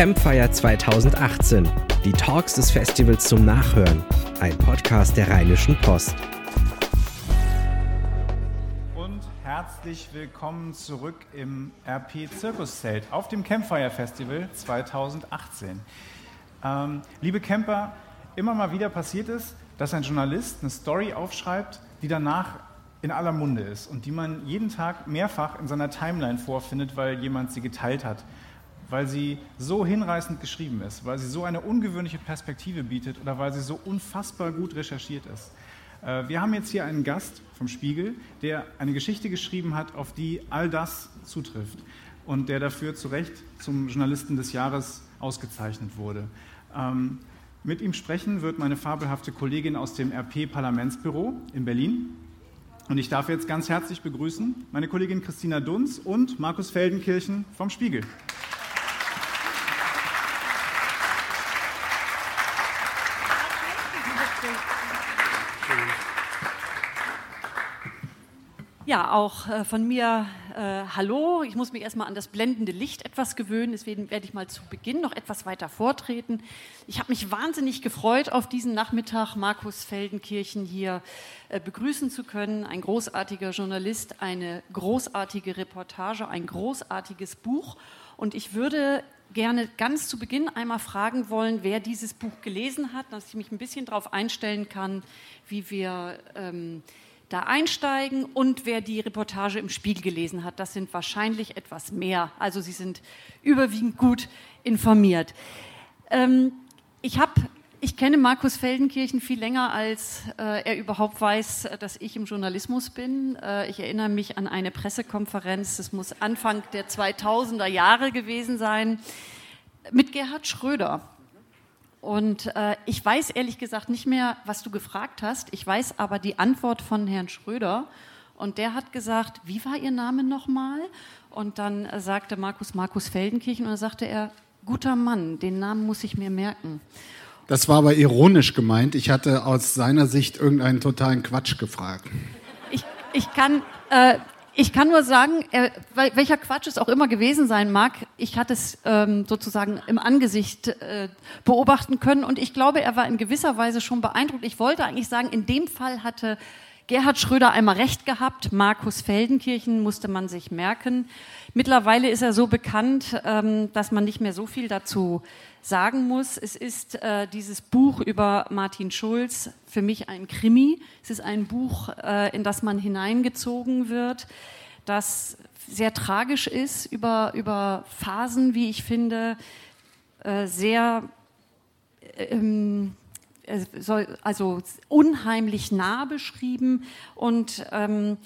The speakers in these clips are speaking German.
Campfire 2018. Die Talks des Festivals zum Nachhören. Ein Podcast der Rheinischen Post. Und herzlich willkommen zurück im RP Zirkuszelt auf dem Campfire Festival 2018. Ähm, liebe Camper, immer mal wieder passiert es, dass ein Journalist eine Story aufschreibt, die danach in aller Munde ist und die man jeden Tag mehrfach in seiner Timeline vorfindet, weil jemand sie geteilt hat, weil sie so hinreißend geschrieben ist, weil sie so eine ungewöhnliche Perspektive bietet oder weil sie so unfassbar gut recherchiert ist. Äh, wir haben jetzt hier einen Gast vom Spiegel, der eine Geschichte geschrieben hat, auf die all das zutrifft und der dafür zu Recht zum Journalisten des Jahres ausgezeichnet wurde. Ähm, mit ihm sprechen wird meine fabelhafte Kollegin aus dem RP-Parlamentsbüro in Berlin. Und ich darf jetzt ganz herzlich begrüßen meine Kollegin Christina Dunz und Markus Feldenkirchen vom Spiegel. Ja, auch äh, von mir äh, Hallo. Ich muss mich erstmal an das blendende Licht etwas gewöhnen, deswegen werde ich mal zu Beginn noch etwas weiter vortreten. Ich habe mich wahnsinnig gefreut, auf diesen Nachmittag Markus Feldenkirchen hier äh, begrüßen zu können. Ein großartiger Journalist, eine großartige Reportage, ein großartiges Buch. Und ich würde gerne ganz zu Beginn einmal fragen wollen, wer dieses Buch gelesen hat, dass ich mich ein bisschen darauf einstellen kann, wie wir. Ähm, da einsteigen und wer die Reportage im Spiegel gelesen hat. Das sind wahrscheinlich etwas mehr. Also Sie sind überwiegend gut informiert. Ähm, ich habe ich kenne Markus Feldenkirchen viel länger, als äh, er überhaupt weiß, dass ich im Journalismus bin. Äh, ich erinnere mich an eine Pressekonferenz, das muss Anfang der 2000er Jahre gewesen sein, mit Gerhard Schröder. Und äh, ich weiß ehrlich gesagt nicht mehr, was du gefragt hast. Ich weiß aber die Antwort von Herrn Schröder. Und der hat gesagt, wie war Ihr Name nochmal? Und dann äh, sagte Markus Markus Feldenkirchen und dann sagte er, guter Mann, den Namen muss ich mir merken. Das war aber ironisch gemeint. Ich hatte aus seiner Sicht irgendeinen totalen Quatsch gefragt. Ich, ich kann, äh, ich kann nur sagen, äh, welcher Quatsch es auch immer gewesen sein mag, ich hatte es ähm, sozusagen im Angesicht äh, beobachten können und ich glaube, er war in gewisser Weise schon beeindruckt. Ich wollte eigentlich sagen, in dem Fall hatte Gerhard Schröder einmal recht gehabt, Markus Feldenkirchen musste man sich merken. Mittlerweile ist er so bekannt, ähm, dass man nicht mehr so viel dazu sagen muss. Es ist äh, dieses Buch über Martin Schulz für mich ein Krimi. Es ist ein Buch, äh, in das man hineingezogen wird, das sehr tragisch ist, über, über Phasen, wie ich finde, äh, sehr ähm, also unheimlich nah beschrieben und ähm,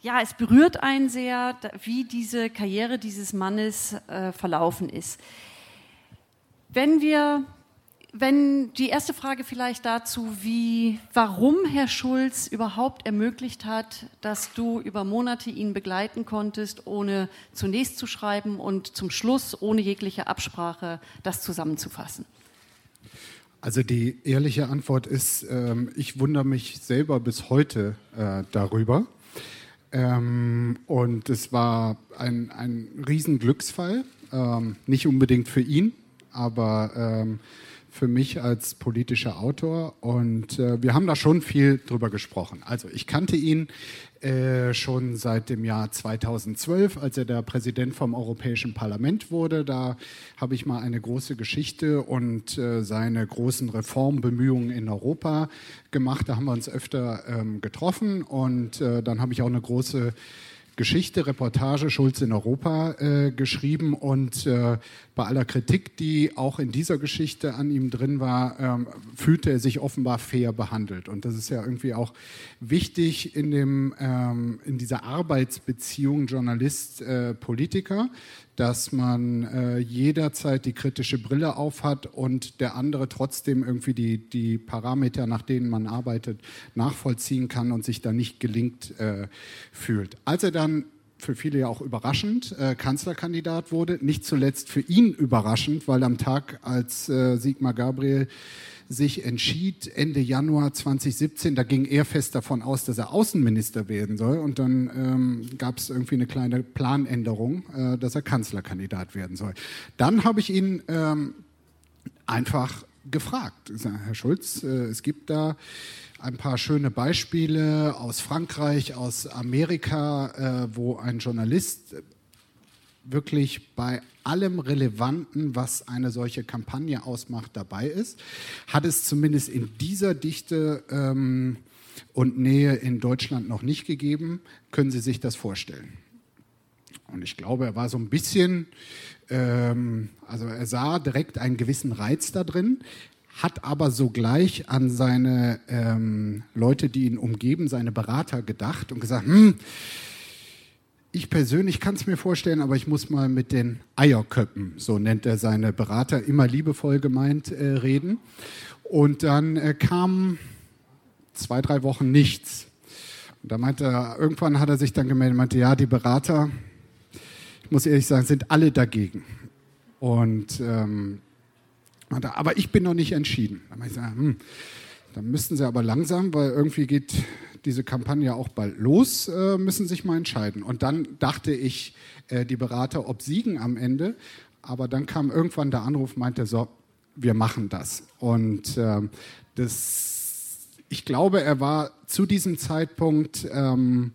ja, es berührt einen sehr, wie diese Karriere dieses Mannes äh, verlaufen ist. Wenn wir, wenn die erste Frage vielleicht dazu, wie, warum Herr Schulz überhaupt ermöglicht hat, dass du über Monate ihn begleiten konntest, ohne zunächst zu schreiben und zum Schluss ohne jegliche Absprache das zusammenzufassen. Also die ehrliche Antwort ist, ähm, ich wundere mich selber bis heute äh, darüber. Ähm, und es war ein, ein Riesenglücksfall, ähm, nicht unbedingt für ihn, aber ähm, für mich als politischer Autor. Und äh, wir haben da schon viel drüber gesprochen. Also ich kannte ihn äh, schon seit dem Jahr 2012, als er der Präsident vom Europäischen Parlament wurde. Da habe ich mal eine große Geschichte und äh, seine großen Reformbemühungen in Europa gemacht. Da haben wir uns öfter ähm, getroffen und äh, dann habe ich auch eine große Geschichte, Reportage Schulz in Europa äh, geschrieben und äh, bei aller Kritik, die auch in dieser Geschichte an ihm drin war, ähm, fühlte er sich offenbar fair behandelt. Und das ist ja irgendwie auch wichtig in, dem, ähm, in dieser Arbeitsbeziehung Journalist-Politiker, äh, dass man äh, jederzeit die kritische Brille aufhat und der andere trotzdem irgendwie die, die Parameter, nach denen man arbeitet, nachvollziehen kann und sich da nicht gelingt äh, fühlt. Als er dann für viele ja auch überraschend, äh, Kanzlerkandidat wurde. Nicht zuletzt für ihn überraschend, weil am Tag, als äh, Sigmar Gabriel sich entschied, Ende Januar 2017, da ging er fest davon aus, dass er Außenminister werden soll. Und dann ähm, gab es irgendwie eine kleine Planänderung, äh, dass er Kanzlerkandidat werden soll. Dann habe ich ihn ähm, einfach gefragt. Herr Schulz, äh, es gibt da ein paar schöne Beispiele aus Frankreich, aus Amerika, äh, wo ein Journalist wirklich bei allem Relevanten, was eine solche Kampagne ausmacht, dabei ist. Hat es zumindest in dieser Dichte ähm, und Nähe in Deutschland noch nicht gegeben. Können Sie sich das vorstellen? Und ich glaube, er war so ein bisschen, ähm, also er sah direkt einen gewissen Reiz da drin, hat aber sogleich an seine ähm, Leute, die ihn umgeben, seine Berater gedacht und gesagt, hm, ich persönlich kann es mir vorstellen, aber ich muss mal mit den Eierköppen, so nennt er seine Berater, immer liebevoll gemeint, äh, reden. Und dann äh, kam zwei, drei Wochen nichts. Und da meinte er, irgendwann hat er sich dann gemeldet, meinte, ja, die Berater, ich muss ehrlich sagen, sind alle dagegen. Und ähm, aber ich bin noch nicht entschieden. Dann, ich gesagt, hm, dann müssten sie aber langsam, weil irgendwie geht diese Kampagne auch bald los, äh, müssen sich mal entscheiden. Und dann dachte ich, äh, die Berater obsiegen am Ende. Aber dann kam irgendwann der Anruf, meinte so, wir machen das. Und äh, das, ich glaube, er war zu diesem Zeitpunkt, ähm,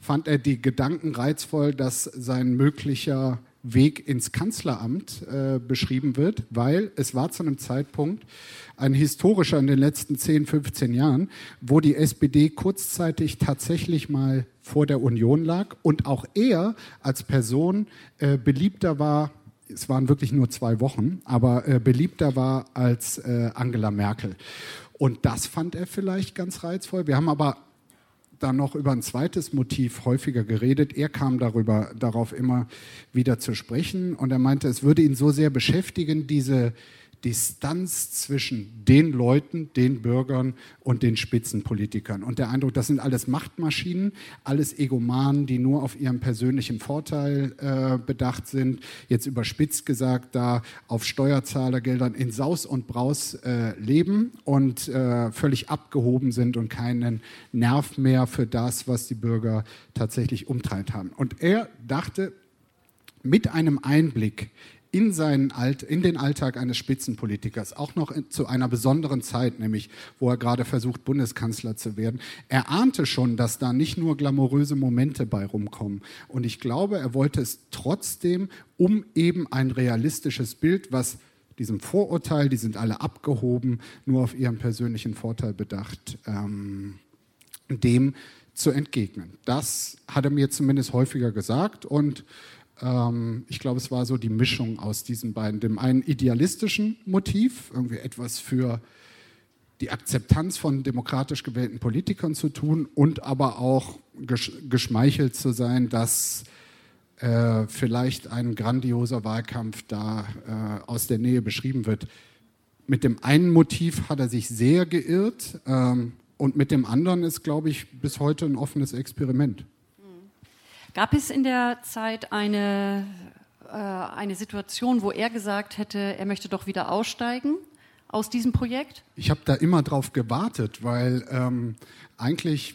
fand er die Gedanken reizvoll, dass sein möglicher Weg ins Kanzleramt äh, beschrieben wird, weil es war zu einem Zeitpunkt ein historischer in den letzten 10, 15 Jahren, wo die SPD kurzzeitig tatsächlich mal vor der Union lag und auch er als Person äh, beliebter war, es waren wirklich nur zwei Wochen, aber äh, beliebter war als äh, Angela Merkel. Und das fand er vielleicht ganz reizvoll. Wir haben aber dann noch über ein zweites Motiv häufiger geredet. Er kam darüber, darauf immer wieder zu sprechen und er meinte, es würde ihn so sehr beschäftigen, diese Distanz zwischen den Leuten, den Bürgern und den Spitzenpolitikern. Und der Eindruck, das sind alles Machtmaschinen, alles Egomanen, die nur auf ihren persönlichen Vorteil äh, bedacht sind. Jetzt überspitzt gesagt, da auf Steuerzahlergeldern in Saus und Braus äh, leben und äh, völlig abgehoben sind und keinen Nerv mehr für das, was die Bürger tatsächlich umtreibt haben. Und er dachte, mit einem Einblick in, seinen Alt, in den Alltag eines Spitzenpolitikers, auch noch in, zu einer besonderen Zeit, nämlich wo er gerade versucht, Bundeskanzler zu werden. Er ahnte schon, dass da nicht nur glamouröse Momente bei rumkommen. Und ich glaube, er wollte es trotzdem, um eben ein realistisches Bild, was diesem Vorurteil, die sind alle abgehoben, nur auf ihren persönlichen Vorteil bedacht, ähm, dem zu entgegnen. Das hat er mir zumindest häufiger gesagt und ähm, ich glaube, es war so die Mischung aus diesen beiden. Dem einen idealistischen Motiv, irgendwie etwas für die Akzeptanz von demokratisch gewählten Politikern zu tun und aber auch geschmeichelt zu sein, dass äh, vielleicht ein grandioser Wahlkampf da äh, aus der Nähe beschrieben wird. Mit dem einen Motiv hat er sich sehr geirrt ähm, und mit dem anderen ist, glaube ich, bis heute ein offenes Experiment. Gab es in der Zeit eine, äh, eine Situation, wo er gesagt hätte, er möchte doch wieder aussteigen aus diesem Projekt? Ich habe da immer drauf gewartet, weil ähm, eigentlich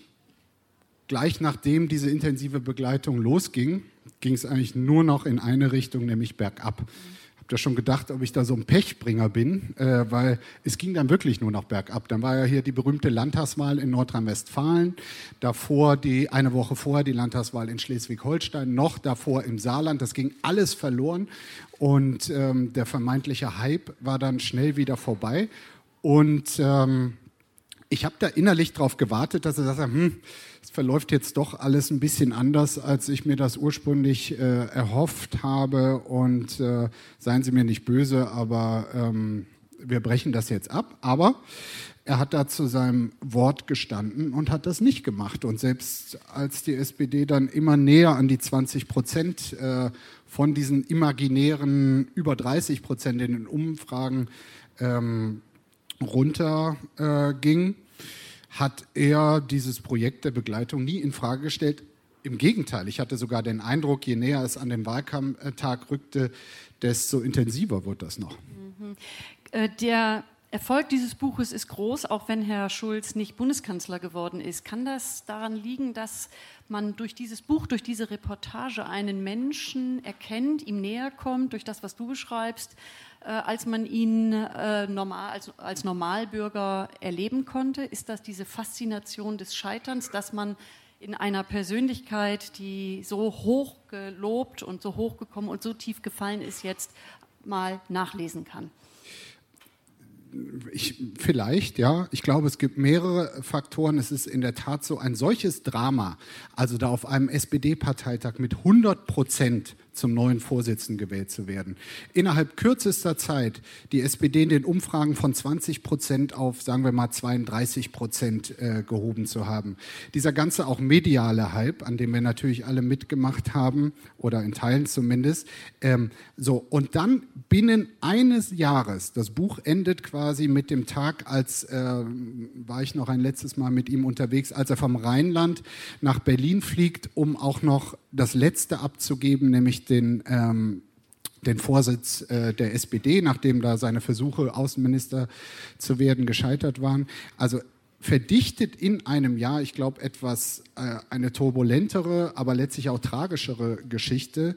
gleich nachdem diese intensive Begleitung losging, ging es eigentlich nur noch in eine Richtung, nämlich bergab. Mhm da schon gedacht, ob ich da so ein Pechbringer bin, äh, weil es ging dann wirklich nur noch bergab. Dann war ja hier die berühmte Landtagswahl in Nordrhein-Westfalen, davor die eine Woche vorher die Landtagswahl in Schleswig-Holstein, noch davor im Saarland. Das ging alles verloren und ähm, der vermeintliche Hype war dann schnell wieder vorbei. Und ähm, ich habe da innerlich darauf gewartet, dass er sagt, hm, verläuft jetzt doch alles ein bisschen anders, als ich mir das ursprünglich äh, erhofft habe. Und äh, seien Sie mir nicht böse, aber ähm, wir brechen das jetzt ab. Aber er hat da zu seinem Wort gestanden und hat das nicht gemacht. Und selbst als die SPD dann immer näher an die 20 Prozent äh, von diesen imaginären über 30 Prozent in den Umfragen ähm, runterging, äh, hat er dieses Projekt der Begleitung nie in Frage gestellt, im Gegenteil, ich hatte sogar den Eindruck, je näher es an den Wahlkampftag rückte, desto intensiver wird das noch. Mhm. Äh, der Erfolg dieses Buches ist groß, auch wenn Herr Schulz nicht Bundeskanzler geworden ist. Kann das daran liegen, dass man durch dieses Buch, durch diese Reportage einen Menschen erkennt, ihm näher kommt, durch das, was du beschreibst, äh, als man ihn äh, normal, als, als Normalbürger erleben konnte? Ist das diese Faszination des Scheiterns, dass man in einer Persönlichkeit, die so hoch gelobt und so hochgekommen und so tief gefallen ist, jetzt mal nachlesen kann? Ich, vielleicht, ja. Ich glaube, es gibt mehrere Faktoren. Es ist in der Tat so ein solches Drama, also da auf einem SPD-Parteitag mit 100 Prozent zum neuen Vorsitzenden gewählt zu werden. Innerhalb kürzester Zeit die SPD in den Umfragen von 20 Prozent auf, sagen wir mal, 32 Prozent äh, gehoben zu haben. Dieser ganze auch mediale Hype, an dem wir natürlich alle mitgemacht haben, oder in Teilen zumindest. Ähm, so, und dann binnen eines Jahres, das Buch endet quasi mit dem Tag, als äh, war ich noch ein letztes Mal mit ihm unterwegs, als er vom Rheinland nach Berlin fliegt, um auch noch das Letzte abzugeben, nämlich den, ähm, den Vorsitz äh, der SPD, nachdem da seine Versuche, Außenminister zu werden, gescheitert waren. Also verdichtet in einem Jahr, ich glaube, etwas äh, eine turbulentere, aber letztlich auch tragischere Geschichte,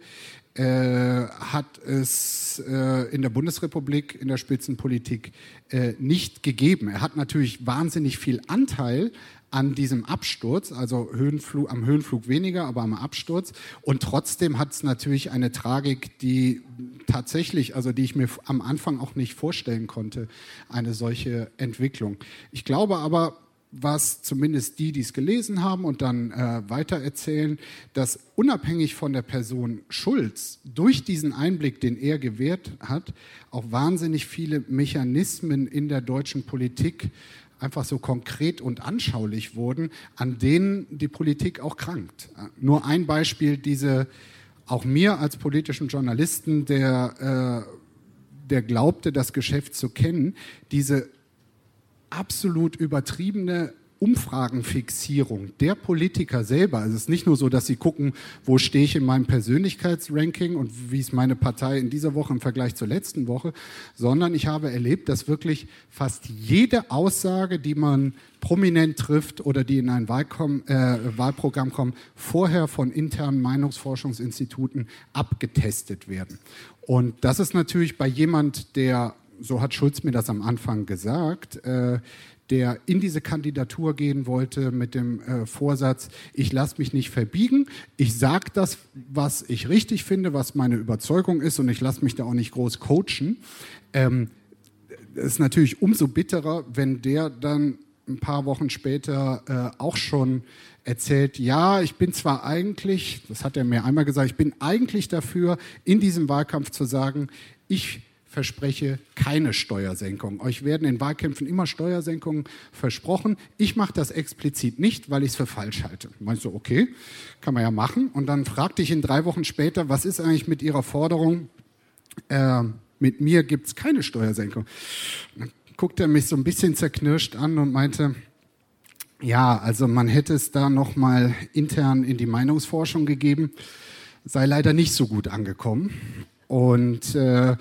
äh, hat es äh, in der Bundesrepublik in der Spitzenpolitik äh, nicht gegeben. Er hat natürlich wahnsinnig viel Anteil an diesem Absturz, also Höhenflug, am Höhenflug weniger, aber am Absturz. Und trotzdem hat es natürlich eine Tragik, die tatsächlich, also die ich mir am Anfang auch nicht vorstellen konnte, eine solche Entwicklung. Ich glaube aber, was zumindest die, die es gelesen haben und dann äh, weitererzählen, dass unabhängig von der Person Schulz durch diesen Einblick, den er gewährt hat, auch wahnsinnig viele Mechanismen in der deutschen Politik einfach so konkret und anschaulich wurden, an denen die Politik auch krankt. Nur ein Beispiel, diese auch mir als politischen Journalisten, der, äh, der glaubte, das Geschäft zu kennen, diese absolut übertriebene Umfragenfixierung der Politiker selber. Also es ist nicht nur so, dass sie gucken, wo stehe ich in meinem Persönlichkeitsranking und wie ist meine Partei in dieser Woche im Vergleich zur letzten Woche, sondern ich habe erlebt, dass wirklich fast jede Aussage, die man prominent trifft oder die in ein Wahlkom äh, Wahlprogramm kommen, vorher von internen Meinungsforschungsinstituten abgetestet werden. Und das ist natürlich bei jemand, der so hat Schulz mir das am Anfang gesagt, äh, der in diese Kandidatur gehen wollte mit dem äh, Vorsatz, ich lasse mich nicht verbiegen, ich sage das, was ich richtig finde, was meine Überzeugung ist und ich lasse mich da auch nicht groß coachen. Ähm, ist natürlich umso bitterer, wenn der dann ein paar Wochen später äh, auch schon erzählt, ja, ich bin zwar eigentlich, das hat er mir einmal gesagt, ich bin eigentlich dafür, in diesem Wahlkampf zu sagen, ich verspreche keine Steuersenkung. Euch werden in Wahlkämpfen immer Steuersenkungen versprochen. Ich mache das explizit nicht, weil ich es für falsch halte. Meinst du, okay, kann man ja machen. Und dann fragte ich ihn drei Wochen später, was ist eigentlich mit Ihrer Forderung? Äh, mit mir gibt es keine Steuersenkung. Dann guckte er mich so ein bisschen zerknirscht an und meinte, ja, also man hätte es da noch mal intern in die Meinungsforschung gegeben, sei leider nicht so gut angekommen. Und, äh,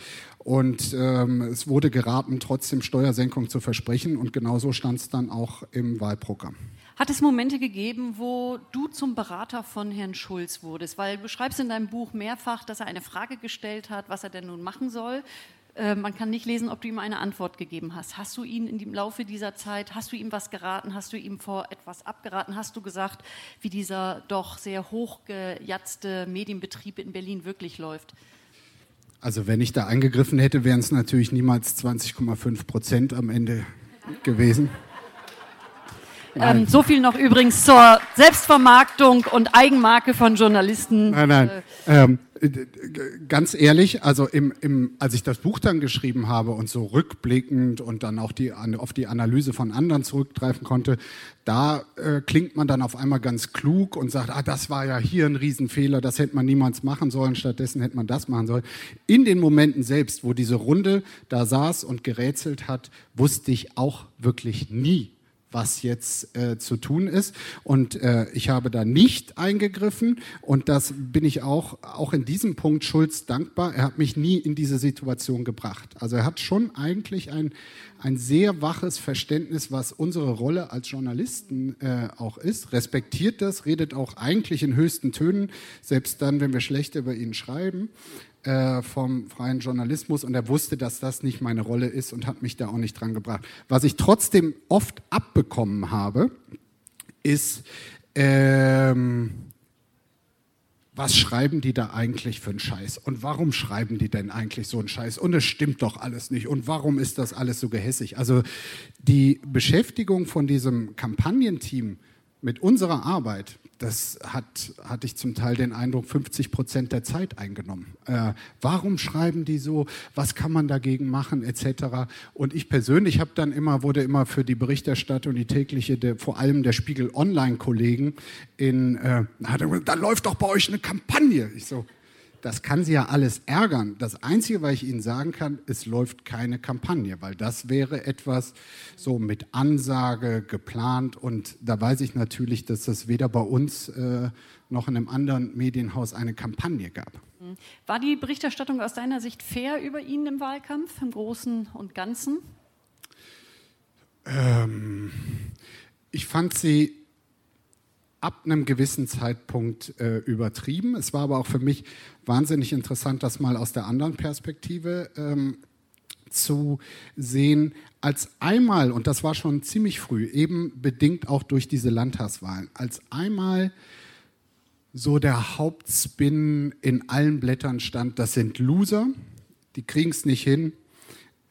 und ähm, es wurde geraten, trotzdem Steuersenkung zu versprechen. Und genauso stand es dann auch im Wahlprogramm. Hat es Momente gegeben, wo du zum Berater von Herrn Schulz wurdest? Weil du schreibst in deinem Buch mehrfach, dass er eine Frage gestellt hat, was er denn nun machen soll. Äh, man kann nicht lesen, ob du ihm eine Antwort gegeben hast. Hast du ihn im Laufe dieser Zeit, hast du ihm was geraten? Hast du ihm vor etwas abgeraten? Hast du gesagt, wie dieser doch sehr hochgejatzte Medienbetrieb in Berlin wirklich läuft? Also wenn ich da eingegriffen hätte, wären es natürlich niemals 20,5 Prozent am Ende gewesen. Ähm, so viel noch übrigens zur Selbstvermarktung und Eigenmarke von Journalisten. Nein, nein. Äh, ähm, ganz ehrlich, also im, im, als ich das Buch dann geschrieben habe und so rückblickend und dann auch die, auf die Analyse von anderen zurückgreifen konnte, da äh, klingt man dann auf einmal ganz klug und sagt, ah, das war ja hier ein Riesenfehler, das hätte man niemals machen sollen, stattdessen hätte man das machen sollen. In den Momenten selbst, wo diese Runde da saß und gerätselt hat, wusste ich auch wirklich nie, was jetzt äh, zu tun ist. Und äh, ich habe da nicht eingegriffen und das bin ich auch, auch in diesem Punkt Schulz dankbar. Er hat mich nie in diese Situation gebracht. Also er hat schon eigentlich ein, ein sehr waches Verständnis, was unsere Rolle als Journalisten äh, auch ist, respektiert das, redet auch eigentlich in höchsten Tönen, selbst dann, wenn wir schlecht über ihn schreiben äh, vom freien Journalismus und er wusste, dass das nicht meine Rolle ist und hat mich da auch nicht dran gebracht. Was ich trotzdem oft abbekommen habe, ist, ähm, was schreiben die da eigentlich für einen Scheiß? Und warum schreiben die denn eigentlich so einen Scheiß? Und es stimmt doch alles nicht. Und warum ist das alles so gehässig? Also die Beschäftigung von diesem Kampagnenteam mit unserer Arbeit, das hat, hatte ich zum Teil den Eindruck, 50 Prozent der Zeit eingenommen. Äh, warum schreiben die so? Was kann man dagegen machen, etc. Und ich persönlich habe dann immer, wurde immer für die Berichterstattung, die tägliche, der, vor allem der Spiegel Online-Kollegen in, äh, da läuft doch bei euch eine Kampagne. Ich so, das kann Sie ja alles ärgern. Das Einzige, was ich Ihnen sagen kann, es läuft keine Kampagne, weil das wäre etwas so mit Ansage geplant. Und da weiß ich natürlich, dass es weder bei uns äh, noch in einem anderen Medienhaus eine Kampagne gab. Mhm. War die Berichterstattung aus deiner Sicht fair über ihn im Wahlkampf, im Großen und Ganzen? Ähm, ich fand sie ab einem gewissen Zeitpunkt äh, übertrieben. Es war aber auch für mich wahnsinnig interessant, das mal aus der anderen Perspektive ähm, zu sehen, als einmal, und das war schon ziemlich früh, eben bedingt auch durch diese Landtagswahlen, als einmal so der Hauptspin in allen Blättern stand, das sind Loser, die kriegen es nicht hin,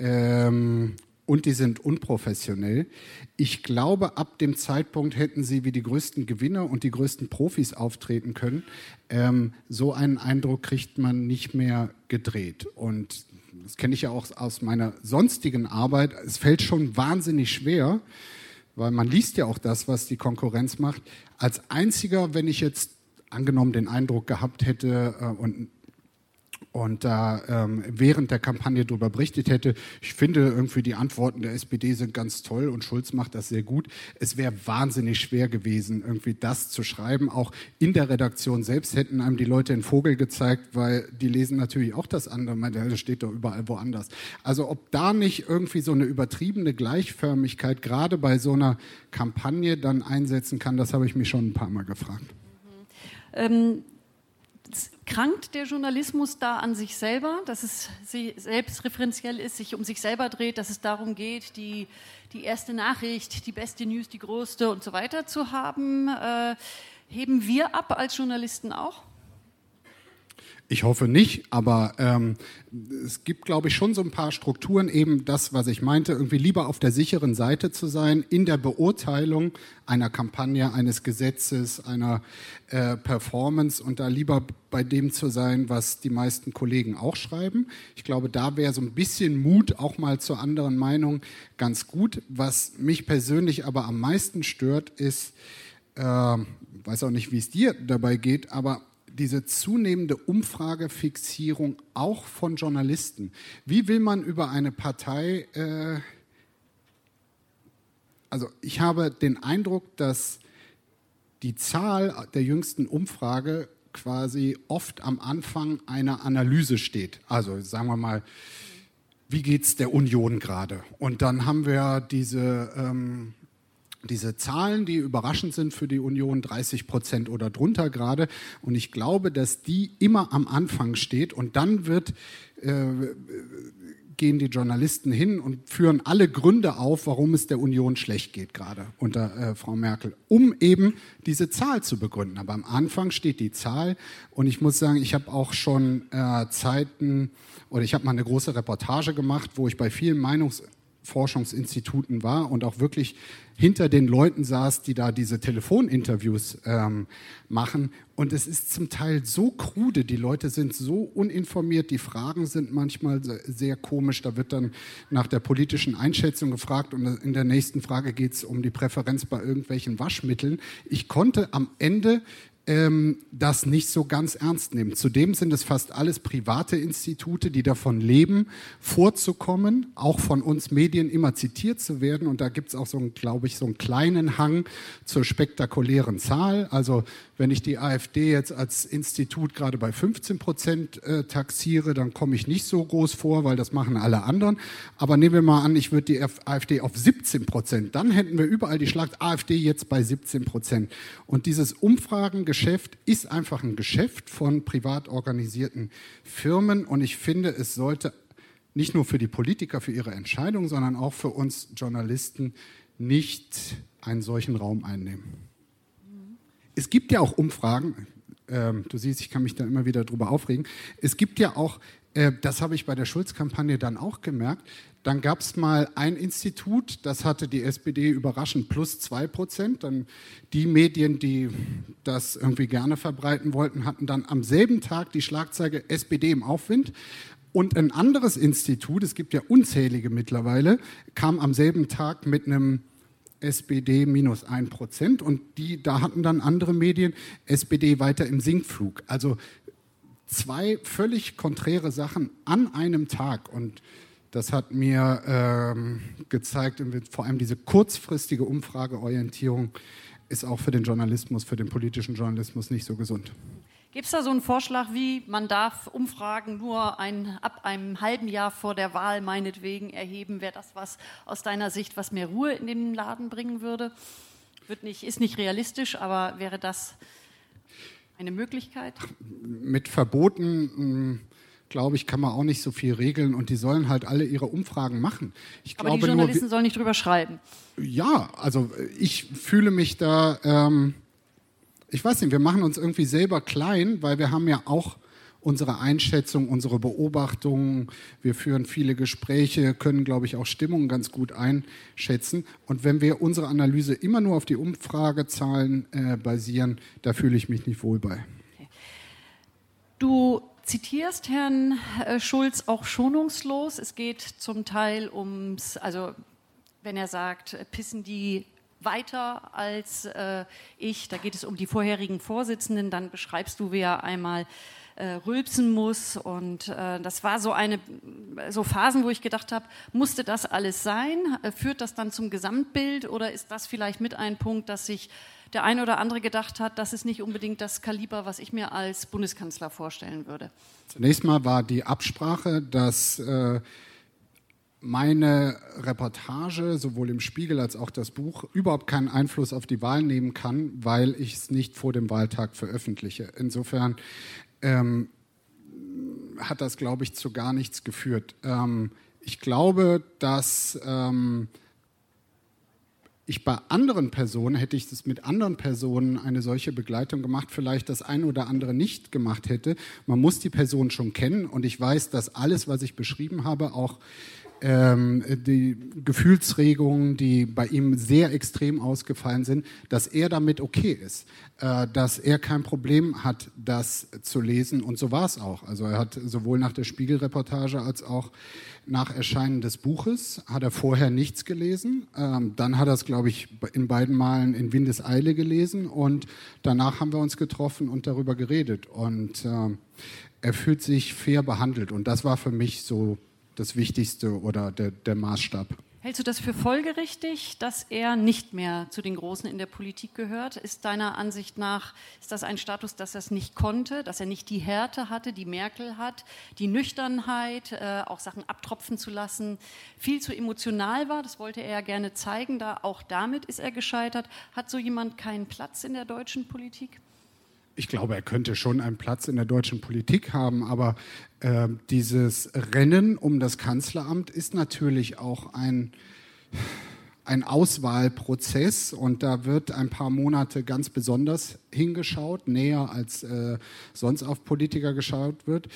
ähm, und die sind unprofessionell. Ich glaube, ab dem Zeitpunkt hätten sie wie die größten Gewinner und die größten Profis auftreten können. Ähm, so einen Eindruck kriegt man nicht mehr gedreht. Und das kenne ich ja auch aus meiner sonstigen Arbeit. Es fällt schon wahnsinnig schwer, weil man liest ja auch das, was die Konkurrenz macht. Als einziger, wenn ich jetzt angenommen den Eindruck gehabt hätte äh, und und da ähm, während der Kampagne darüber berichtet hätte, ich finde irgendwie die Antworten der SPD sind ganz toll und Schulz macht das sehr gut. Es wäre wahnsinnig schwer gewesen, irgendwie das zu schreiben. Auch in der Redaktion selbst hätten einem die Leute einen Vogel gezeigt, weil die lesen natürlich auch das andere. Das steht doch überall woanders. Also ob da nicht irgendwie so eine übertriebene Gleichförmigkeit gerade bei so einer Kampagne dann einsetzen kann, das habe ich mich schon ein paar Mal gefragt. Mhm. Ähm krankt der Journalismus da an sich selber, dass es selbstreferenziell ist, sich um sich selber dreht, dass es darum geht, die, die erste Nachricht, die beste News, die größte und so weiter zu haben? Äh, heben wir ab als Journalisten auch? Ich hoffe nicht, aber ähm, es gibt, glaube ich, schon so ein paar Strukturen, eben das, was ich meinte, irgendwie lieber auf der sicheren Seite zu sein in der Beurteilung einer Kampagne, eines Gesetzes, einer äh, Performance und da lieber bei dem zu sein, was die meisten Kollegen auch schreiben. Ich glaube, da wäre so ein bisschen Mut auch mal zur anderen Meinung ganz gut. Was mich persönlich aber am meisten stört, ist, äh, weiß auch nicht, wie es dir dabei geht, aber diese zunehmende Umfragefixierung auch von Journalisten. Wie will man über eine Partei, äh, also ich habe den Eindruck, dass die Zahl der jüngsten Umfrage quasi oft am Anfang einer Analyse steht. Also sagen wir mal, wie geht es der Union gerade? Und dann haben wir diese ähm, diese Zahlen, die überraschend sind für die Union, 30 Prozent oder drunter gerade. Und ich glaube, dass die immer am Anfang steht und dann wird, äh, gehen die Journalisten hin und führen alle Gründe auf, warum es der Union schlecht geht gerade unter äh, Frau Merkel, um eben diese Zahl zu begründen. Aber am Anfang steht die Zahl und ich muss sagen, ich habe auch schon äh, Zeiten oder ich habe mal eine große Reportage gemacht, wo ich bei vielen Meinungs Forschungsinstituten war und auch wirklich hinter den Leuten saß, die da diese Telefoninterviews ähm, machen. Und es ist zum Teil so krude, die Leute sind so uninformiert, die Fragen sind manchmal sehr komisch. Da wird dann nach der politischen Einschätzung gefragt und in der nächsten Frage geht es um die Präferenz bei irgendwelchen Waschmitteln. Ich konnte am Ende ähm, das nicht so ganz ernst nehmen. Zudem sind es fast alles private Institute, die davon leben, vorzukommen, auch von uns Medien immer zitiert zu werden. Und da gibt es auch so, glaube ich, so einen kleinen Hang zur spektakulären Zahl. Also wenn ich die AfD jetzt als Institut gerade bei 15 Prozent äh, taxiere, dann komme ich nicht so groß vor, weil das machen alle anderen. Aber nehmen wir mal an, ich würde die AfD auf 17 Prozent, dann hätten wir überall die Schlacht AfD jetzt bei 17 Prozent. Und dieses Umfragengeschäft ist einfach ein Geschäft von privat organisierten Firmen. Und ich finde, es sollte nicht nur für die Politiker, für ihre Entscheidung, sondern auch für uns Journalisten nicht einen solchen Raum einnehmen es gibt ja auch Umfragen, ähm, du siehst, ich kann mich da immer wieder drüber aufregen. Es gibt ja auch, äh, das habe ich bei der Schulz-Kampagne dann auch gemerkt, dann gab es mal ein Institut, das hatte die SPD überraschend plus zwei Prozent. Dann die Medien, die das irgendwie gerne verbreiten wollten, hatten dann am selben Tag die Schlagzeile SPD im Aufwind. Und ein anderes Institut, es gibt ja unzählige mittlerweile, kam am selben Tag mit einem SPD minus ein Prozent und die, da hatten dann andere Medien SPD weiter im Sinkflug. Also zwei völlig konträre Sachen an einem Tag und das hat mir ähm, gezeigt, vor allem diese kurzfristige Umfrageorientierung ist auch für den Journalismus, für den politischen Journalismus nicht so gesund. Gibt es da so einen Vorschlag, wie man darf Umfragen nur ein, ab einem halben Jahr vor der Wahl meinetwegen erheben? Wäre das was aus deiner Sicht, was mehr Ruhe in den Laden bringen würde? Wird nicht, ist nicht realistisch, aber wäre das eine Möglichkeit? Mit Verboten hm, glaube ich, kann man auch nicht so viel regeln und die sollen halt alle ihre Umfragen machen. Ich Aber die Journalisten nur, sollen nicht drüber schreiben. Ja, also ich fühle mich da ähm, ich weiß nicht, wir machen uns irgendwie selber klein, weil wir haben ja auch unsere Einschätzung, unsere Beobachtungen. Wir führen viele Gespräche, können, glaube ich, auch Stimmungen ganz gut einschätzen. Und wenn wir unsere Analyse immer nur auf die Umfragezahlen äh, basieren, da fühle ich mich nicht wohl bei. Du zitierst Herrn äh, Schulz auch schonungslos. Es geht zum Teil ums, also wenn er sagt, pissen die weiter als äh, ich. Da geht es um die vorherigen Vorsitzenden. Dann beschreibst du, wie er einmal äh, rülpsen muss. Und äh, das war so eine, so Phasen, wo ich gedacht habe, musste das alles sein? Äh, führt das dann zum Gesamtbild oder ist das vielleicht mit ein Punkt, dass sich der eine oder andere gedacht hat, das ist nicht unbedingt das Kaliber, was ich mir als Bundeskanzler vorstellen würde? Zunächst mal war die Absprache, dass äh, meine Reportage, sowohl im Spiegel als auch das Buch, überhaupt keinen Einfluss auf die Wahl nehmen kann, weil ich es nicht vor dem Wahltag veröffentliche. Insofern ähm, hat das, glaube ich, zu gar nichts geführt. Ähm, ich glaube, dass ähm, ich bei anderen Personen, hätte ich das mit anderen Personen eine solche Begleitung gemacht, vielleicht das eine oder andere nicht gemacht hätte. Man muss die Person schon kennen und ich weiß, dass alles, was ich beschrieben habe, auch ähm, die Gefühlsregungen, die bei ihm sehr extrem ausgefallen sind, dass er damit okay ist, äh, dass er kein Problem hat, das zu lesen. Und so war es auch. Also er hat sowohl nach der Spiegelreportage als auch nach Erscheinen des Buches hat er vorher nichts gelesen. Ähm, dann hat er es, glaube ich, in beiden Malen in Windeseile gelesen und danach haben wir uns getroffen und darüber geredet. Und äh, er fühlt sich fair behandelt und das war für mich so das Wichtigste oder der, der Maßstab. Hältst du das für folgerichtig, dass er nicht mehr zu den Großen in der Politik gehört? Ist deiner Ansicht nach, ist das ein Status, dass er es nicht konnte, dass er nicht die Härte hatte, die Merkel hat, die Nüchternheit, äh, auch Sachen abtropfen zu lassen, viel zu emotional war? Das wollte er ja gerne zeigen, da auch damit ist er gescheitert. Hat so jemand keinen Platz in der deutschen Politik? Ich glaube, er könnte schon einen Platz in der deutschen Politik haben, aber äh, dieses Rennen um das Kanzleramt ist natürlich auch ein, ein Auswahlprozess und da wird ein paar Monate ganz besonders hingeschaut, näher als äh, sonst auf Politiker geschaut wird.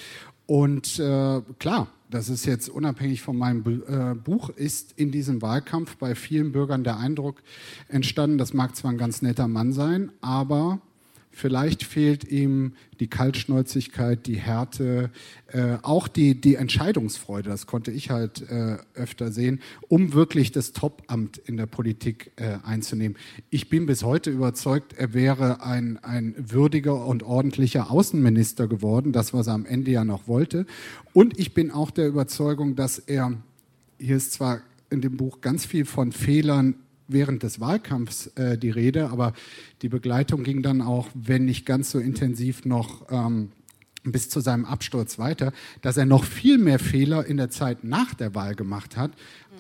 Und äh, klar, das ist jetzt unabhängig von meinem äh, Buch, ist in diesem Wahlkampf bei vielen Bürgern der Eindruck entstanden, das mag zwar ein ganz netter Mann sein, aber Vielleicht fehlt ihm die Kaltschnäuzigkeit, die Härte, äh, auch die, die Entscheidungsfreude, das konnte ich halt äh, öfter sehen, um wirklich das Topamt in der Politik äh, einzunehmen. Ich bin bis heute überzeugt, er wäre ein, ein würdiger und ordentlicher Außenminister geworden, das, was er am Ende ja noch wollte. Und ich bin auch der Überzeugung, dass er, hier ist zwar in dem Buch ganz viel von Fehlern während des Wahlkampfs äh, die Rede, aber die Begleitung ging dann auch, wenn nicht ganz so intensiv, noch ähm, bis zu seinem Absturz weiter, dass er noch viel mehr Fehler in der Zeit nach der Wahl gemacht hat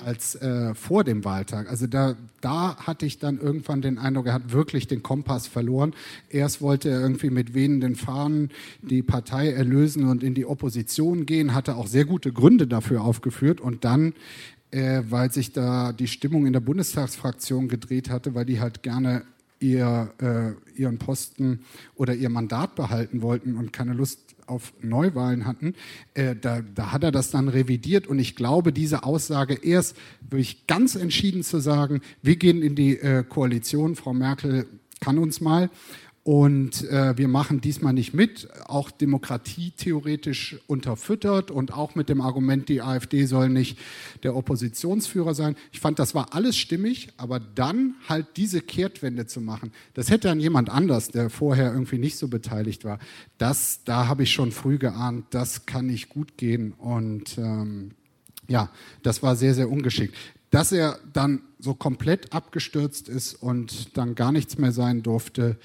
als äh, vor dem Wahltag. Also da, da hatte ich dann irgendwann den Eindruck, er hat wirklich den Kompass verloren. Erst wollte er irgendwie mit wehenden Fahnen die Partei erlösen und in die Opposition gehen, hatte auch sehr gute Gründe dafür aufgeführt und dann äh, weil sich da die Stimmung in der Bundestagsfraktion gedreht hatte, weil die halt gerne ihr, äh, ihren Posten oder ihr Mandat behalten wollten und keine Lust auf Neuwahlen hatten, äh, da, da hat er das dann revidiert und ich glaube, diese Aussage erst wirklich ganz entschieden zu sagen, wir gehen in die äh, Koalition, Frau Merkel kann uns mal und äh, wir machen diesmal nicht mit, auch Demokratie theoretisch unterfüttert und auch mit dem Argument, die AfD soll nicht der Oppositionsführer sein. Ich fand, das war alles stimmig, aber dann halt diese Kehrtwende zu machen, das hätte dann jemand anders, der vorher irgendwie nicht so beteiligt war. Das, da habe ich schon früh geahnt, das kann nicht gut gehen und ähm, ja, das war sehr, sehr ungeschickt. Dass er dann so komplett abgestürzt ist und dann gar nichts mehr sein durfte,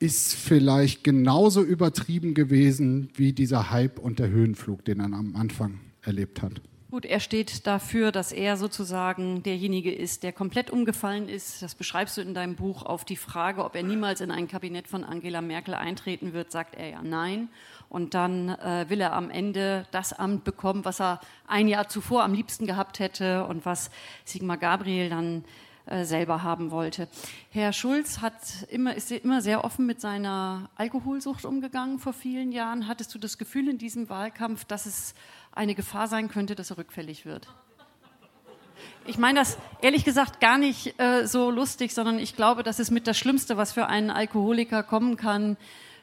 ist vielleicht genauso übertrieben gewesen wie dieser Hype und der Höhenflug, den er am Anfang erlebt hat. Gut, er steht dafür, dass er sozusagen derjenige ist, der komplett umgefallen ist. Das beschreibst du in deinem Buch. Auf die Frage, ob er niemals in ein Kabinett von Angela Merkel eintreten wird, sagt er ja nein. Und dann äh, will er am Ende das Amt bekommen, was er ein Jahr zuvor am liebsten gehabt hätte und was Sigmar Gabriel dann selber haben wollte. Herr Schulz hat immer, ist immer sehr offen mit seiner Alkoholsucht umgegangen vor vielen Jahren. Hattest du das Gefühl in diesem Wahlkampf, dass es eine Gefahr sein könnte, dass er rückfällig wird? Ich meine das ehrlich gesagt gar nicht äh, so lustig, sondern ich glaube, das ist mit das Schlimmste, was für einen Alkoholiker kommen kann,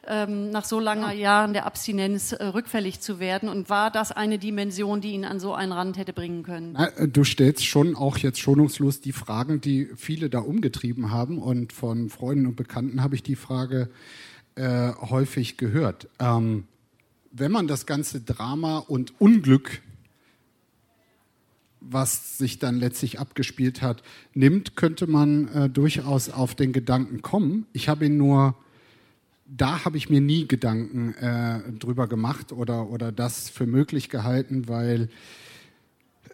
ähm, nach so langer Jahren der Abstinenz äh, rückfällig zu werden? Und war das eine Dimension, die ihn an so einen Rand hätte bringen können? Na, äh, du stellst schon auch jetzt schonungslos die Fragen, die viele da umgetrieben haben. Und von Freunden und Bekannten habe ich die Frage äh, häufig gehört. Ähm, wenn man das ganze Drama und Unglück was sich dann letztlich abgespielt hat, nimmt, könnte man äh, durchaus auf den Gedanken kommen. Ich habe ihn nur da habe ich mir nie Gedanken äh, drüber gemacht oder, oder das für möglich gehalten, weil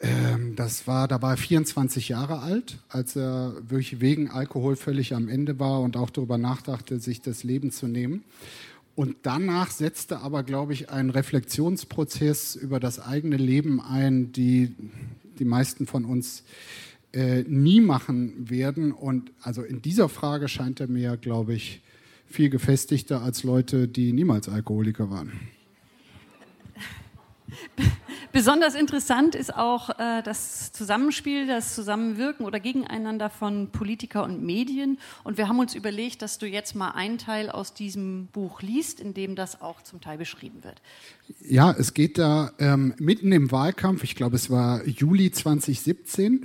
ähm, das war, da war er 24 Jahre alt, als er wirklich wegen Alkohol völlig am Ende war und auch darüber nachdachte, sich das Leben zu nehmen. Und danach setzte aber, glaube ich, ein Reflexionsprozess über das eigene Leben ein, die die meisten von uns äh, nie machen werden. Und also in dieser Frage scheint er mir, glaube ich, viel gefestigter als Leute, die niemals Alkoholiker waren. Besonders interessant ist auch äh, das Zusammenspiel, das Zusammenwirken oder Gegeneinander von Politiker und Medien. Und wir haben uns überlegt, dass du jetzt mal einen Teil aus diesem Buch liest, in dem das auch zum Teil beschrieben wird. Ja, es geht da ähm, mitten im Wahlkampf, ich glaube es war Juli 2017,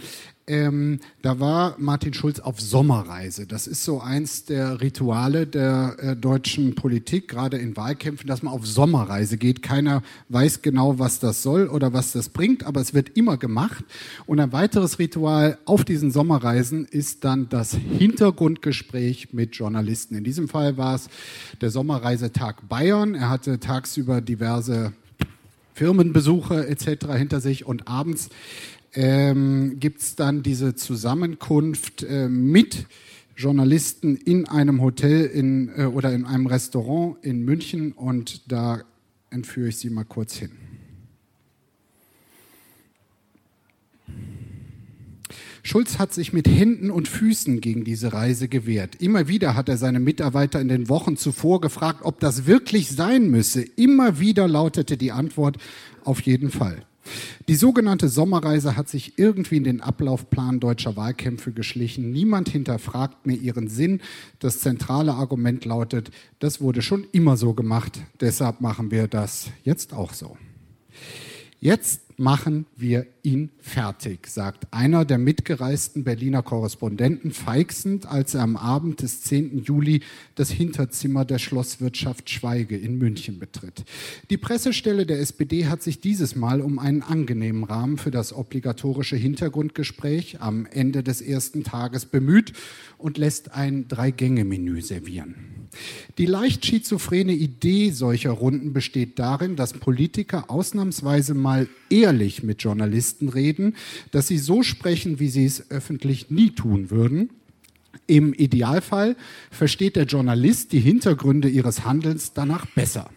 ähm, da war Martin Schulz auf Sommerreise. Das ist so eins der Rituale der äh, deutschen Politik, gerade in Wahlkämpfen, dass man auf Sommerreise geht. Keiner weiß genau, was das soll oder was das bringt, aber es wird immer gemacht. Und ein weiteres Ritual auf diesen Sommerreisen ist dann das Hintergrundgespräch mit Journalisten. In diesem Fall war es der Sommerreisetag Bayern. Er hatte tagsüber diverse Firmenbesuche etc. hinter sich und abends ähm, gibt es dann diese Zusammenkunft äh, mit Journalisten in einem Hotel in, äh, oder in einem Restaurant in München und da entführe ich Sie mal kurz hin. Schulz hat sich mit Händen und Füßen gegen diese Reise gewehrt. Immer wieder hat er seine Mitarbeiter in den Wochen zuvor gefragt, ob das wirklich sein müsse. Immer wieder lautete die Antwort auf jeden Fall. Die sogenannte Sommerreise hat sich irgendwie in den Ablaufplan deutscher Wahlkämpfe geschlichen. Niemand hinterfragt mehr ihren Sinn. Das zentrale Argument lautet, das wurde schon immer so gemacht, deshalb machen wir das jetzt auch so. Jetzt machen wir ihn fertig, sagt einer der mitgereisten Berliner Korrespondenten feixend, als er am Abend des 10. Juli das Hinterzimmer der Schlosswirtschaft Schweige in München betritt. Die Pressestelle der SPD hat sich dieses Mal um einen angenehmen Rahmen für das obligatorische Hintergrundgespräch am Ende des ersten Tages bemüht und lässt ein Drei-Gänge-Menü servieren. Die leicht schizophrene Idee solcher Runden besteht darin, dass Politiker ausnahmsweise mal ehrlich mit Journalisten reden, dass sie so sprechen, wie sie es öffentlich nie tun würden. Im Idealfall versteht der Journalist die Hintergründe ihres Handelns danach besser.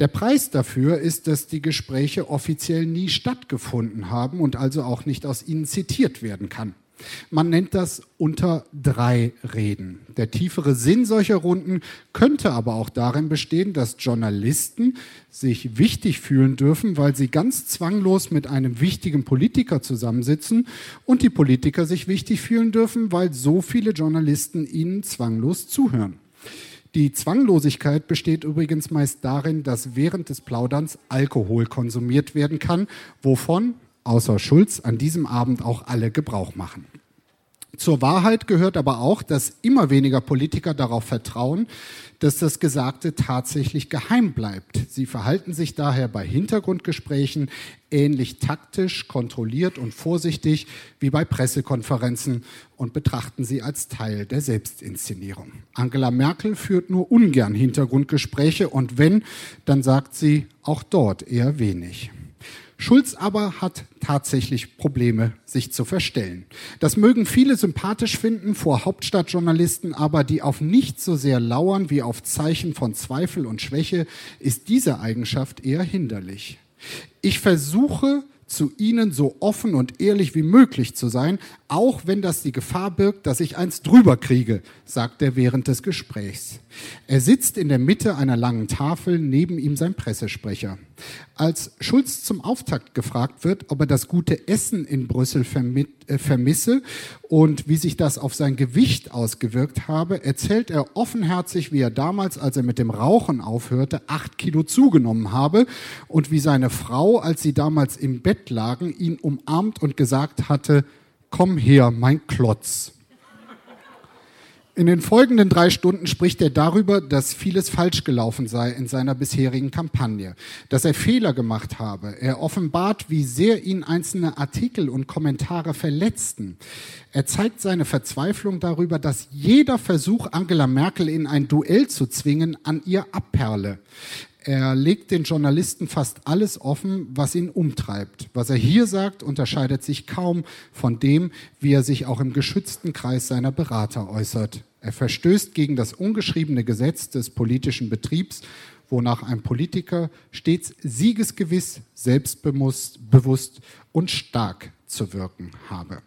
Der Preis dafür ist, dass die Gespräche offiziell nie stattgefunden haben und also auch nicht aus ihnen zitiert werden kann. Man nennt das unter drei Reden. Der tiefere Sinn solcher Runden könnte aber auch darin bestehen, dass Journalisten sich wichtig fühlen dürfen, weil sie ganz zwanglos mit einem wichtigen Politiker zusammensitzen und die Politiker sich wichtig fühlen dürfen, weil so viele Journalisten ihnen zwanglos zuhören. Die Zwanglosigkeit besteht übrigens meist darin, dass während des Plauderns Alkohol konsumiert werden kann, wovon außer Schulz an diesem Abend auch alle Gebrauch machen. Zur Wahrheit gehört aber auch, dass immer weniger Politiker darauf vertrauen, dass das Gesagte tatsächlich geheim bleibt. Sie verhalten sich daher bei Hintergrundgesprächen ähnlich taktisch, kontrolliert und vorsichtig wie bei Pressekonferenzen und betrachten sie als Teil der Selbstinszenierung. Angela Merkel führt nur ungern Hintergrundgespräche und wenn, dann sagt sie auch dort eher wenig. Schulz aber hat tatsächlich Probleme, sich zu verstellen. Das mögen viele sympathisch finden vor Hauptstadtjournalisten, aber die auf nichts so sehr lauern wie auf Zeichen von Zweifel und Schwäche, ist diese Eigenschaft eher hinderlich. Ich versuche zu ihnen so offen und ehrlich wie möglich zu sein, auch wenn das die Gefahr birgt, dass ich eins drüber kriege, sagt er während des Gesprächs. Er sitzt in der Mitte einer langen Tafel, neben ihm sein Pressesprecher. Als Schulz zum Auftakt gefragt wird, ob er das gute Essen in Brüssel äh, vermisse und wie sich das auf sein Gewicht ausgewirkt habe, erzählt er offenherzig, wie er damals, als er mit dem Rauchen aufhörte, acht Kilo zugenommen habe und wie seine Frau, als sie damals im Bett lagen, ihn umarmt und gesagt hatte, komm her, mein Klotz. In den folgenden drei Stunden spricht er darüber, dass vieles falsch gelaufen sei in seiner bisherigen Kampagne, dass er Fehler gemacht habe. Er offenbart, wie sehr ihn einzelne Artikel und Kommentare verletzten. Er zeigt seine Verzweiflung darüber, dass jeder Versuch, Angela Merkel in ein Duell zu zwingen, an ihr abperle. Er legt den Journalisten fast alles offen, was ihn umtreibt. Was er hier sagt, unterscheidet sich kaum von dem, wie er sich auch im geschützten Kreis seiner Berater äußert. Er verstößt gegen das ungeschriebene Gesetz des politischen Betriebs, wonach ein Politiker stets siegesgewiss, selbstbewusst und stark zu wirken habe.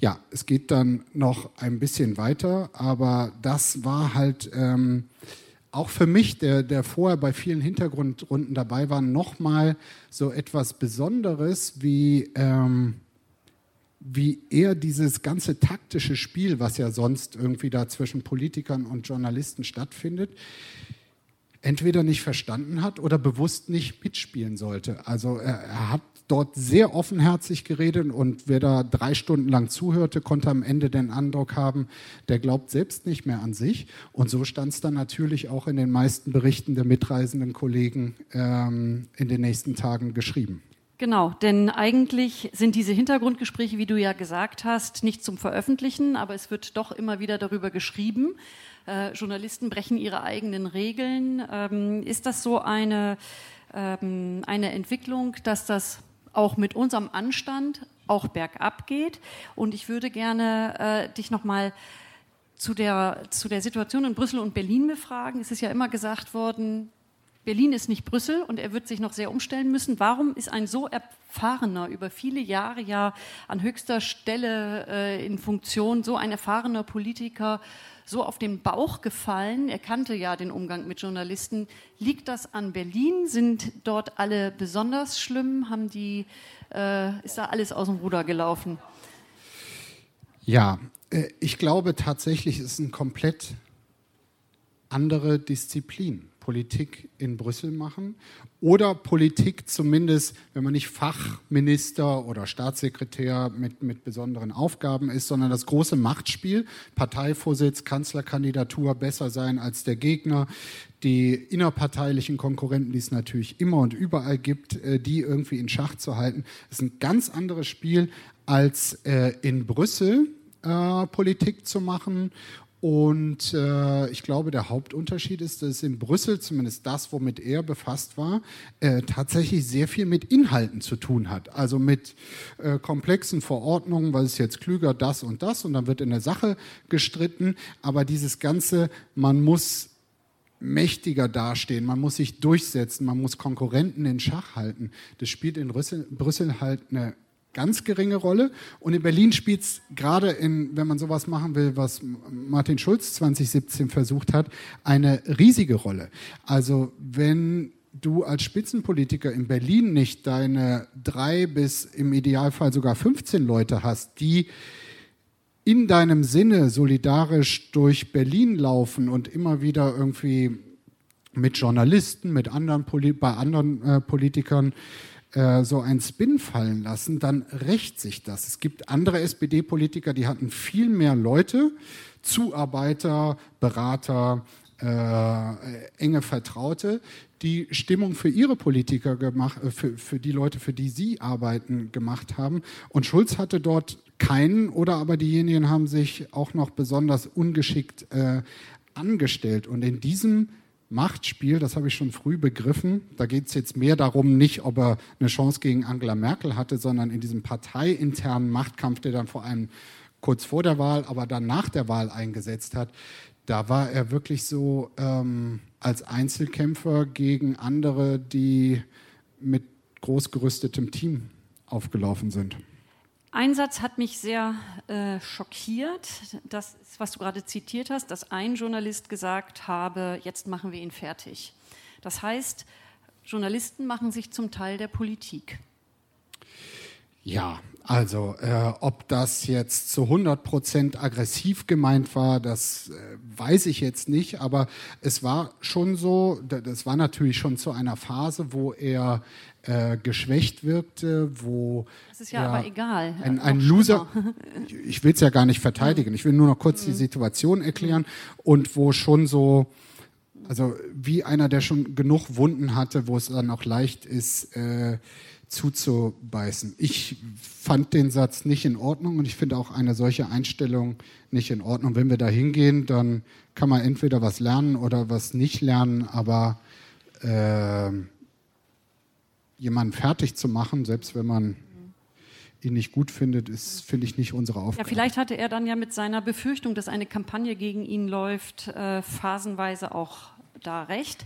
Ja, es geht dann noch ein bisschen weiter, aber das war halt ähm, auch für mich, der, der vorher bei vielen Hintergrundrunden dabei war, nochmal so etwas Besonderes, wie, ähm, wie er dieses ganze taktische Spiel, was ja sonst irgendwie da zwischen Politikern und Journalisten stattfindet, entweder nicht verstanden hat oder bewusst nicht mitspielen sollte. Also er, er hat dort sehr offenherzig geredet und wer da drei Stunden lang zuhörte, konnte am Ende den Eindruck haben, der glaubt selbst nicht mehr an sich. Und so stand es dann natürlich auch in den meisten Berichten der mitreisenden Kollegen ähm, in den nächsten Tagen geschrieben. Genau, denn eigentlich sind diese Hintergrundgespräche, wie du ja gesagt hast, nicht zum Veröffentlichen, aber es wird doch immer wieder darüber geschrieben. Äh, Journalisten brechen ihre eigenen Regeln. Ähm, ist das so eine, ähm, eine Entwicklung, dass das auch mit unserem Anstand auch bergab geht. Und ich würde gerne äh, dich nochmal zu der, zu der Situation in Brüssel und Berlin befragen. Es ist ja immer gesagt worden, Berlin ist nicht Brüssel und er wird sich noch sehr umstellen müssen. Warum ist ein so erfahrener, über viele Jahre ja an höchster Stelle äh, in Funktion, so ein erfahrener Politiker so auf den Bauch gefallen? Er kannte ja den Umgang mit Journalisten. Liegt das an Berlin? Sind dort alle besonders schlimm? Haben die, äh, ist da alles aus dem Ruder gelaufen? Ja, äh, ich glaube tatsächlich, es ist eine komplett andere Disziplin. Politik in Brüssel machen oder Politik zumindest, wenn man nicht Fachminister oder Staatssekretär mit, mit besonderen Aufgaben ist, sondern das große Machtspiel, Parteivorsitz, Kanzlerkandidatur besser sein als der Gegner, die innerparteilichen Konkurrenten, die es natürlich immer und überall gibt, äh, die irgendwie in Schach zu halten, ist ein ganz anderes Spiel als äh, in Brüssel äh, Politik zu machen und äh, ich glaube, der Hauptunterschied ist, dass in Brüssel, zumindest das, womit er befasst war, äh, tatsächlich sehr viel mit Inhalten zu tun hat. Also mit äh, komplexen Verordnungen, was ist jetzt klüger, das und das, und dann wird in der Sache gestritten. Aber dieses Ganze, man muss mächtiger dastehen, man muss sich durchsetzen, man muss Konkurrenten in Schach halten. Das spielt in Brüssel, Brüssel halt eine ganz geringe Rolle. Und in Berlin spielt es gerade, wenn man sowas machen will, was Martin Schulz 2017 versucht hat, eine riesige Rolle. Also wenn du als Spitzenpolitiker in Berlin nicht deine drei bis im Idealfall sogar 15 Leute hast, die in deinem Sinne solidarisch durch Berlin laufen und immer wieder irgendwie mit Journalisten, mit anderen bei anderen äh, Politikern äh, so einen Spin fallen lassen, dann rächt sich das. Es gibt andere SPD-Politiker, die hatten viel mehr Leute, Zuarbeiter, Berater, äh, enge Vertraute, die Stimmung für ihre Politiker gemacht, äh, für, für die Leute, für die sie arbeiten, gemacht haben. Und Schulz hatte dort keinen oder aber diejenigen haben sich auch noch besonders ungeschickt äh, angestellt. Und in diesem Machtspiel, das habe ich schon früh begriffen. Da geht es jetzt mehr darum, nicht ob er eine Chance gegen Angela Merkel hatte, sondern in diesem parteiinternen Machtkampf, der dann vor allem kurz vor der Wahl, aber dann nach der Wahl eingesetzt hat, da war er wirklich so ähm, als Einzelkämpfer gegen andere, die mit großgerüstetem Team aufgelaufen sind. Ein Satz hat mich sehr äh, schockiert, das, was du gerade zitiert hast, dass ein Journalist gesagt habe, jetzt machen wir ihn fertig. Das heißt, Journalisten machen sich zum Teil der Politik. Ja, also äh, ob das jetzt zu 100 Prozent aggressiv gemeint war, das äh, weiß ich jetzt nicht, aber es war schon so, das war natürlich schon zu einer Phase, wo er äh, geschwächt wirkte, wo. Das ist ja, ja aber egal. Ein, ein Loser. Ich will es ja gar nicht verteidigen. Ich will nur noch kurz die mhm. Situation erklären und wo schon so, also wie einer, der schon genug Wunden hatte, wo es dann auch leicht ist, äh, zuzubeißen. Ich fand den Satz nicht in Ordnung und ich finde auch eine solche Einstellung nicht in Ordnung. Wenn wir da hingehen, dann kann man entweder was lernen oder was nicht lernen, aber äh, jemanden fertig zu machen, selbst wenn man ihn nicht gut findet, ist, finde ich, nicht unsere Aufgabe. Ja, vielleicht hatte er dann ja mit seiner Befürchtung, dass eine Kampagne gegen ihn läuft, äh, phasenweise auch da recht.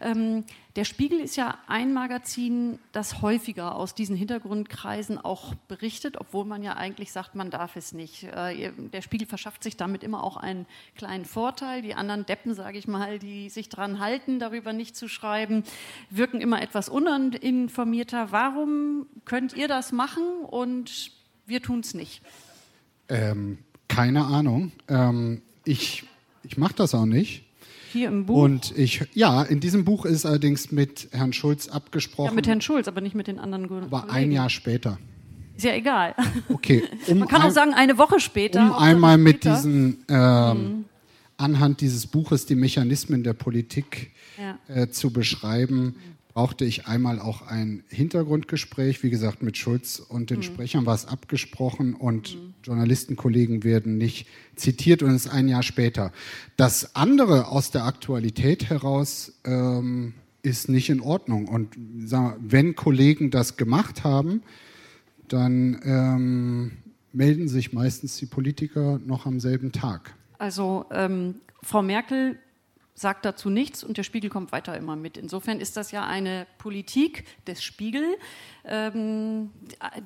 Ähm, der Spiegel ist ja ein Magazin, das häufiger aus diesen Hintergrundkreisen auch berichtet, obwohl man ja eigentlich sagt, man darf es nicht. Äh, der Spiegel verschafft sich damit immer auch einen kleinen Vorteil. Die anderen Deppen, sage ich mal, die sich daran halten, darüber nicht zu schreiben, wirken immer etwas uninformierter. Warum könnt ihr das machen und wir tun es nicht? Ähm, keine Ahnung. Ähm, ich ich mache das auch nicht. Hier im Buch? Und ich, ja, in diesem Buch ist allerdings mit Herrn Schulz abgesprochen. Ja, mit Herrn Schulz, aber nicht mit den anderen Kollegen. Aber ein Jahr später. Ist ja egal. Okay. Um Man kann ein, auch sagen, eine Woche später. Um einmal mit später. diesen, ähm, mhm. anhand dieses Buches die Mechanismen der Politik ja. äh, zu beschreiben, brauchte ich einmal auch ein Hintergrundgespräch. Wie gesagt, mit Schulz und den mhm. Sprechern war es abgesprochen und mhm. Journalistenkollegen werden nicht zitiert und es ist ein Jahr später. Das andere aus der Aktualität heraus ähm, ist nicht in Ordnung. Und wir, wenn Kollegen das gemacht haben, dann ähm, melden sich meistens die Politiker noch am selben Tag. Also ähm, Frau Merkel sagt dazu nichts und der Spiegel kommt weiter immer mit. Insofern ist das ja eine Politik des Spiegel. Ähm,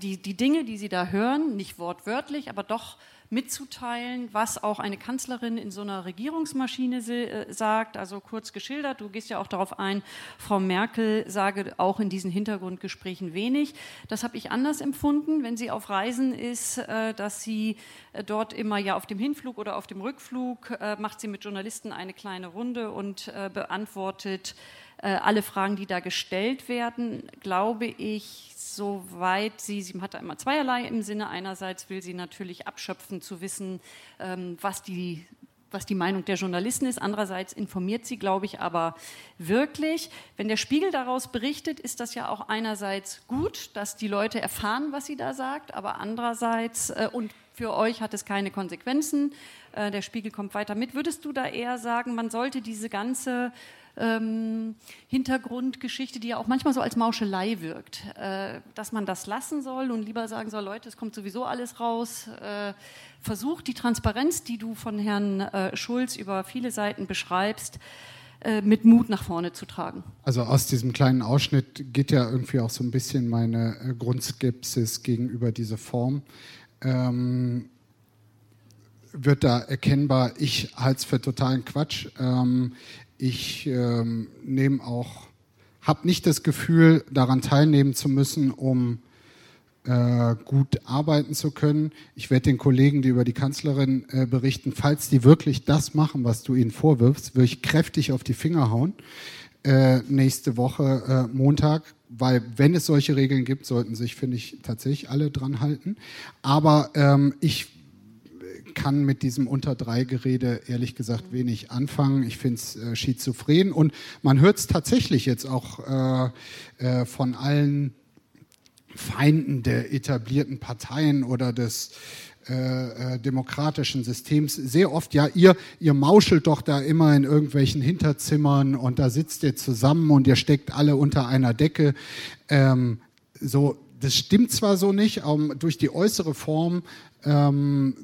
die, die Dinge, die Sie da hören, nicht wortwörtlich, aber doch mitzuteilen, was auch eine Kanzlerin in so einer Regierungsmaschine äh, sagt. Also kurz geschildert, du gehst ja auch darauf ein, Frau Merkel sage auch in diesen Hintergrundgesprächen wenig. Das habe ich anders empfunden, wenn sie auf Reisen ist, äh, dass sie äh, dort immer ja auf dem Hinflug oder auf dem Rückflug macht sie mit Journalisten eine kleine Runde und beantwortet alle Fragen, die da gestellt werden, glaube ich, soweit sie, sie hat da immer zweierlei im Sinne. Einerseits will sie natürlich abschöpfen, zu wissen, ähm, was die was die Meinung der Journalisten ist. Andererseits informiert sie, glaube ich, aber wirklich. Wenn der Spiegel daraus berichtet, ist das ja auch einerseits gut, dass die Leute erfahren, was sie da sagt, aber andererseits, äh, und für euch hat es keine Konsequenzen, äh, der Spiegel kommt weiter mit. Würdest du da eher sagen, man sollte diese ganze ähm, Hintergrundgeschichte, die ja auch manchmal so als Mauschelei wirkt, äh, dass man das lassen soll und lieber sagen soll, Leute, es kommt sowieso alles raus. Äh, versucht die Transparenz, die du von Herrn äh, Schulz über viele Seiten beschreibst, äh, mit Mut nach vorne zu tragen. Also aus diesem kleinen Ausschnitt geht ja irgendwie auch so ein bisschen meine äh, Grundskepsis gegenüber dieser Form. Ähm, wird da erkennbar, ich halte es für totalen Quatsch. Ähm, ich ähm, nehme auch, habe nicht das Gefühl, daran teilnehmen zu müssen, um äh, gut arbeiten zu können. Ich werde den Kollegen, die über die Kanzlerin äh, berichten, falls die wirklich das machen, was du ihnen vorwirfst, würde ich kräftig auf die Finger hauen. Äh, nächste Woche äh, Montag, weil wenn es solche Regeln gibt, sollten sich, finde ich, tatsächlich alle dran halten. Aber ähm, ich kann mit diesem unter drei Gerede ehrlich gesagt wenig anfangen. Ich finde es äh, schizophren und man hört es tatsächlich jetzt auch äh, äh, von allen Feinden der etablierten Parteien oder des äh, äh, demokratischen Systems sehr oft, ja, ihr, ihr mauschelt doch da immer in irgendwelchen Hinterzimmern und da sitzt ihr zusammen und ihr steckt alle unter einer Decke. Ähm, so, das stimmt zwar so nicht, um, durch die äußere Form ähm,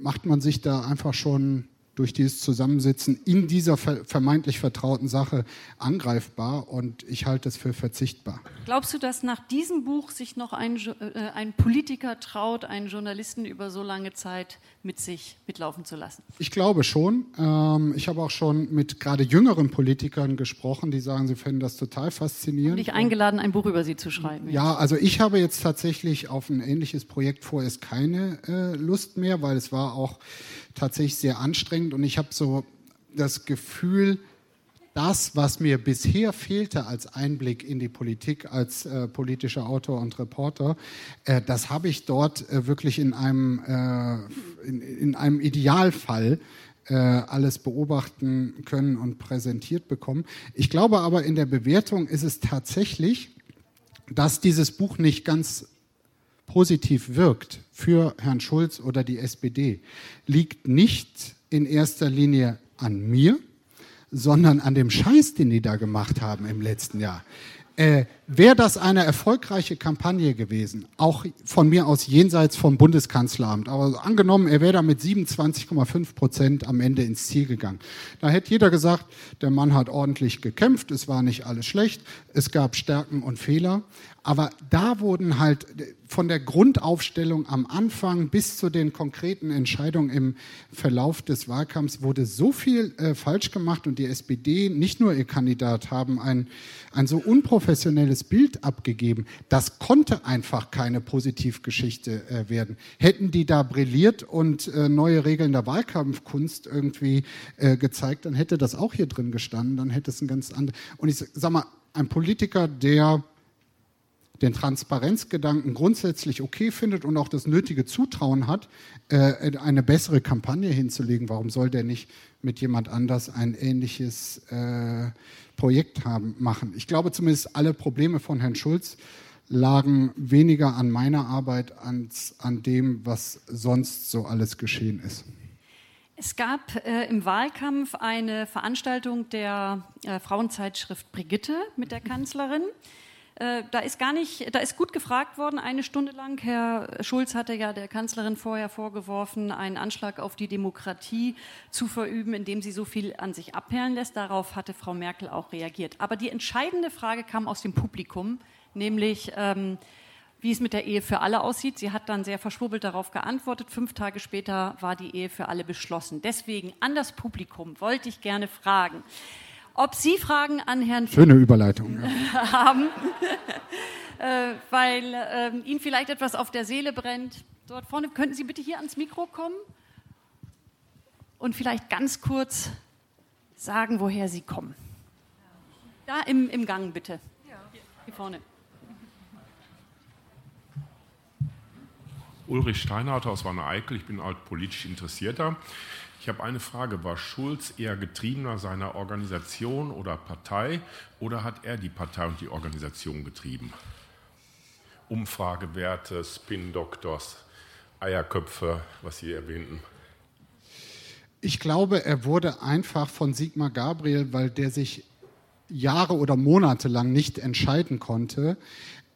macht man sich da einfach schon durch dieses Zusammensitzen in dieser vermeintlich vertrauten Sache angreifbar und ich halte es für verzichtbar. Glaubst du, dass nach diesem Buch sich noch ein, äh, ein Politiker traut, einen Journalisten über so lange Zeit mit sich mitlaufen zu lassen? Ich glaube schon. Ähm, ich habe auch schon mit gerade jüngeren Politikern gesprochen, die sagen, sie fänden das total faszinierend. Und dich eingeladen, ein Buch über sie zu schreiben. Ja, also ich habe jetzt tatsächlich auf ein ähnliches Projekt vorerst keine äh, Lust mehr, weil es war auch tatsächlich sehr anstrengend und ich habe so das Gefühl, das, was mir bisher fehlte als Einblick in die Politik als äh, politischer Autor und Reporter, äh, das habe ich dort äh, wirklich in einem, äh, in, in, einem Idealfall äh, alles beobachten können und präsentiert bekommen. Ich glaube aber, in der Bewertung ist es tatsächlich, dass dieses Buch nicht ganz positiv wirkt für Herrn Schulz oder die SPD, liegt nicht in erster Linie an mir, sondern an dem Scheiß, den die da gemacht haben im letzten Jahr. Äh, Wäre das eine erfolgreiche Kampagne gewesen, auch von mir aus jenseits vom Bundeskanzleramt, aber angenommen, er wäre da mit 27,5 Prozent am Ende ins Ziel gegangen, da hätte jeder gesagt, der Mann hat ordentlich gekämpft, es war nicht alles schlecht, es gab Stärken und Fehler, aber da wurden halt von der Grundaufstellung am Anfang bis zu den konkreten Entscheidungen im Verlauf des Wahlkampfs wurde so viel äh, falsch gemacht und die SPD, nicht nur ihr Kandidat, haben ein, ein so unprofessionelles Bild abgegeben. Das konnte einfach keine Positivgeschichte äh, werden. Hätten die da brilliert und äh, neue Regeln der Wahlkampfkunst irgendwie äh, gezeigt, dann hätte das auch hier drin gestanden, dann hätte es ein ganz anderes. Und ich sag mal, ein Politiker, der den Transparenzgedanken grundsätzlich okay findet und auch das nötige Zutrauen hat, äh, eine bessere Kampagne hinzulegen, warum soll der nicht mit jemand anders ein ähnliches äh, Projekt haben, machen? Ich glaube zumindest, alle Probleme von Herrn Schulz lagen weniger an meiner Arbeit als an dem, was sonst so alles geschehen ist. Es gab äh, im Wahlkampf eine Veranstaltung der äh, Frauenzeitschrift Brigitte mit der Kanzlerin. Äh, da ist gar nicht, da ist gut gefragt worden, eine Stunde lang. Herr Schulz hatte ja der Kanzlerin vorher vorgeworfen, einen Anschlag auf die Demokratie zu verüben, indem sie so viel an sich abperlen lässt. Darauf hatte Frau Merkel auch reagiert. Aber die entscheidende Frage kam aus dem Publikum, nämlich ähm, wie es mit der Ehe für alle aussieht. Sie hat dann sehr verschwurbelt darauf geantwortet. Fünf Tage später war die Ehe für alle beschlossen. Deswegen an das Publikum wollte ich gerne fragen, ob Sie Fragen an Herrn Schöne Überleitung ja. haben, äh, weil äh, Ihnen vielleicht etwas auf der Seele brennt. Dort vorne könnten Sie bitte hier ans Mikro kommen und vielleicht ganz kurz sagen, woher Sie kommen. Da im, im Gang bitte. Hier vorne. Ulrich Steinhardt aus Wanne-Eickel. Ich bin alt politisch Interessierter. Ich habe eine Frage. War Schulz eher getriebener seiner Organisation oder Partei oder hat er die Partei und die Organisation getrieben? Umfragewerte, Spin-Doktors, Eierköpfe, was Sie erwähnten. Ich glaube, er wurde einfach von Sigmar Gabriel, weil der sich Jahre oder Monate lang nicht entscheiden konnte,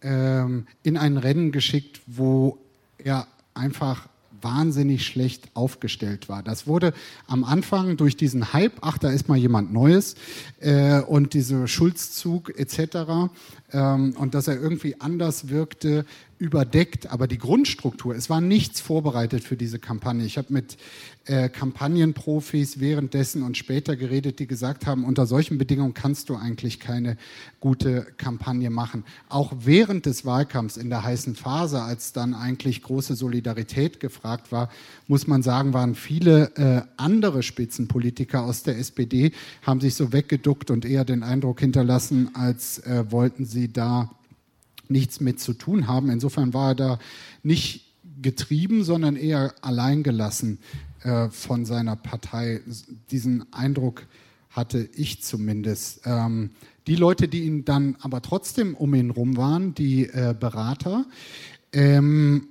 ähm, in ein Rennen geschickt, wo er einfach wahnsinnig schlecht aufgestellt war. Das wurde am Anfang durch diesen Hype, ach, da ist mal jemand Neues äh, und diese Schulzzug etc. Ähm, und dass er irgendwie anders wirkte, überdeckt, aber die Grundstruktur, es war nichts vorbereitet für diese Kampagne. Ich habe mit äh, Kampagnenprofis währenddessen und später geredet, die gesagt haben, unter solchen Bedingungen kannst du eigentlich keine gute Kampagne machen. Auch während des Wahlkampfs in der heißen Phase, als dann eigentlich große Solidarität gefragt war, muss man sagen, waren viele äh, andere Spitzenpolitiker aus der SPD, haben sich so weggeduckt und eher den Eindruck hinterlassen, als äh, wollten sie da nichts mit zu tun haben. Insofern war er da nicht getrieben, sondern eher alleingelassen äh, von seiner Partei. Diesen Eindruck hatte ich zumindest. Ähm, die Leute, die ihn dann aber trotzdem um ihn rum waren, die äh, Berater, ähm,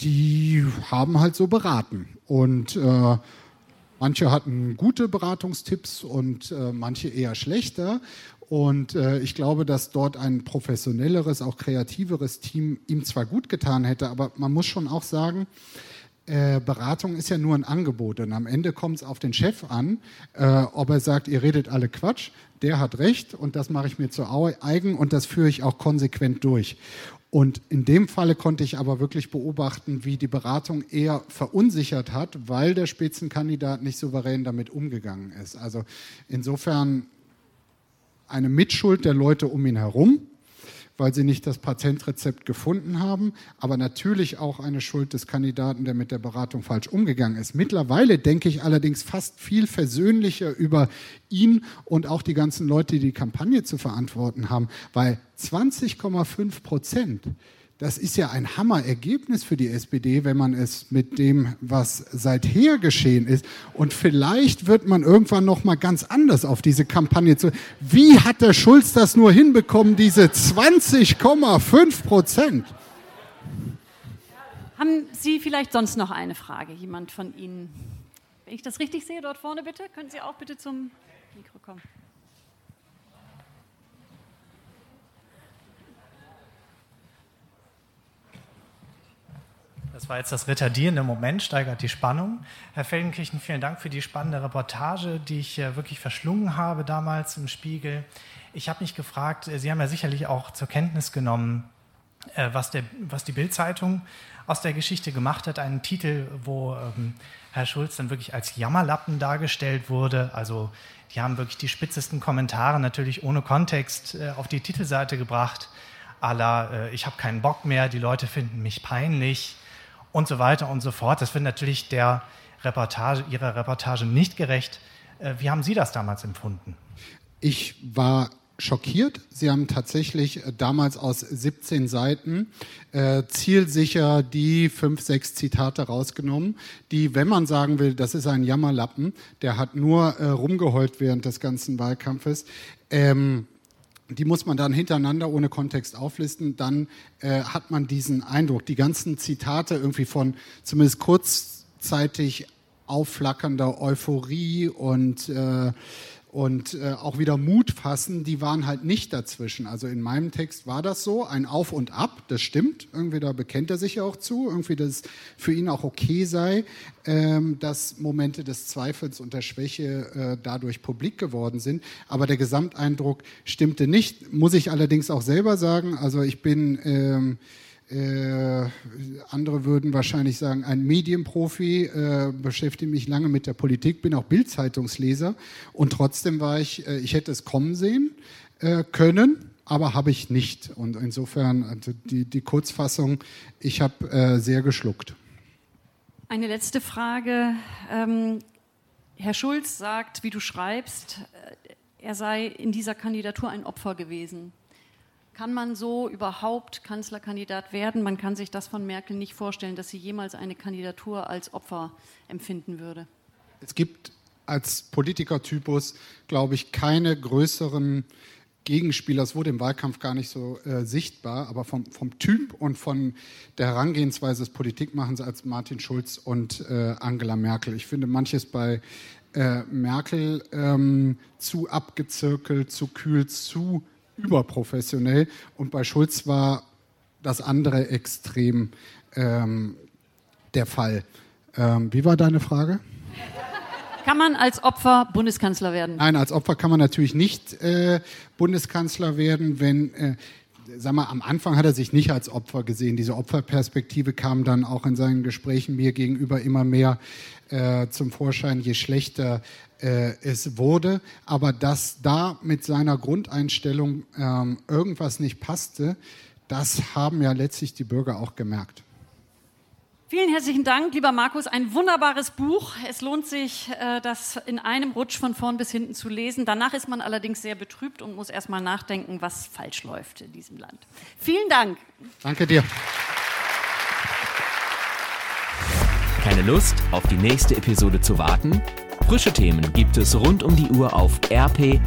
die haben halt so beraten. Und äh, manche hatten gute Beratungstipps und äh, manche eher schlechter. Und äh, ich glaube, dass dort ein professionelleres, auch kreativeres Team ihm zwar gut getan hätte, aber man muss schon auch sagen, äh, Beratung ist ja nur ein Angebot und am Ende kommt es auf den Chef an, äh, ob er sagt, ihr redet alle Quatsch, der hat recht und das mache ich mir zu eigen und das führe ich auch konsequent durch. Und in dem Falle konnte ich aber wirklich beobachten, wie die Beratung eher verunsichert hat, weil der Spitzenkandidat nicht souverän damit umgegangen ist. Also insofern eine Mitschuld der Leute um ihn herum, weil sie nicht das Patentrezept gefunden haben, aber natürlich auch eine Schuld des Kandidaten, der mit der Beratung falsch umgegangen ist. Mittlerweile denke ich allerdings fast viel versöhnlicher über ihn und auch die ganzen Leute, die die Kampagne zu verantworten haben, weil 20,5 Prozent das ist ja ein Hammerergebnis für die SPD, wenn man es mit dem, was seither geschehen ist. Und vielleicht wird man irgendwann noch mal ganz anders auf diese Kampagne zu. Wie hat der Schulz das nur hinbekommen, diese 20,5 Prozent? Haben Sie vielleicht sonst noch eine Frage? Jemand von Ihnen? Wenn ich das richtig sehe, dort vorne bitte, können Sie auch bitte zum Mikro kommen. Das war jetzt das retardierende Moment, steigert die Spannung. Herr Feldenkirchen, vielen Dank für die spannende Reportage, die ich äh, wirklich verschlungen habe damals im Spiegel. Ich habe mich gefragt, äh, Sie haben ja sicherlich auch zur Kenntnis genommen, äh, was, der, was die Bildzeitung aus der Geschichte gemacht hat. Einen Titel, wo ähm, Herr Schulz dann wirklich als Jammerlappen dargestellt wurde. Also die haben wirklich die spitzesten Kommentare natürlich ohne Kontext äh, auf die Titelseite gebracht. Allah, äh, ich habe keinen Bock mehr, die Leute finden mich peinlich und so weiter und so fort. Das wird natürlich der Reportage, Ihrer Reportage nicht gerecht. Äh, wie haben Sie das damals empfunden? Ich war schockiert. Sie haben tatsächlich äh, damals aus 17 Seiten äh, zielsicher die fünf, sechs Zitate rausgenommen, die, wenn man sagen will, das ist ein Jammerlappen, der hat nur äh, rumgeheult während des ganzen Wahlkampfes. Ähm, die muss man dann hintereinander ohne Kontext auflisten, dann äh, hat man diesen Eindruck. Die ganzen Zitate irgendwie von zumindest kurzzeitig aufflackernder Euphorie und, äh, und äh, auch wieder Mut fassen, die waren halt nicht dazwischen. Also in meinem Text war das so, ein Auf und Ab, das stimmt. Irgendwie da bekennt er sich ja auch zu, irgendwie, dass es für ihn auch okay sei, ähm, dass Momente des Zweifels und der Schwäche äh, dadurch publik geworden sind. Aber der Gesamteindruck stimmte nicht, muss ich allerdings auch selber sagen. Also ich bin... Ähm, äh, andere würden wahrscheinlich sagen, ein Medienprofi, äh, beschäftige mich lange mit der Politik, bin auch Bildzeitungsleser und trotzdem war ich, äh, ich hätte es kommen sehen äh, können, aber habe ich nicht. Und insofern also die, die Kurzfassung, ich habe äh, sehr geschluckt. Eine letzte Frage. Ähm, Herr Schulz sagt, wie du schreibst, er sei in dieser Kandidatur ein Opfer gewesen. Kann man so überhaupt Kanzlerkandidat werden? Man kann sich das von Merkel nicht vorstellen, dass sie jemals eine Kandidatur als Opfer empfinden würde. Es gibt als Politikertypus, glaube ich, keine größeren Gegenspieler. Es wurde im Wahlkampf gar nicht so äh, sichtbar, aber vom, vom, Typ und von der Herangehensweise des Politikmachens als Martin Schulz und äh, Angela Merkel. Ich finde manches bei äh, Merkel ähm, zu abgezirkelt, zu kühl, zu überprofessionell. Und bei Schulz war das andere Extrem ähm, der Fall. Ähm, wie war deine Frage? Kann man als Opfer Bundeskanzler werden? Nein, als Opfer kann man natürlich nicht äh, Bundeskanzler werden, wenn äh, sag mal, am Anfang hat er sich nicht als Opfer gesehen. Diese Opferperspektive kam dann auch in seinen Gesprächen mir gegenüber immer mehr äh, zum Vorschein, je schlechter äh, es wurde. Aber dass da mit seiner Grundeinstellung ähm, irgendwas nicht passte, das haben ja letztlich die Bürger auch gemerkt. Vielen herzlichen Dank, lieber Markus. Ein wunderbares Buch. Es lohnt sich, äh, das in einem Rutsch von vorn bis hinten zu lesen. Danach ist man allerdings sehr betrübt und muss erstmal nachdenken, was falsch läuft in diesem Land. Vielen Dank. Danke dir. Keine Lust, auf die nächste Episode zu warten? Frische Themen gibt es rund um die Uhr auf rp-online.de.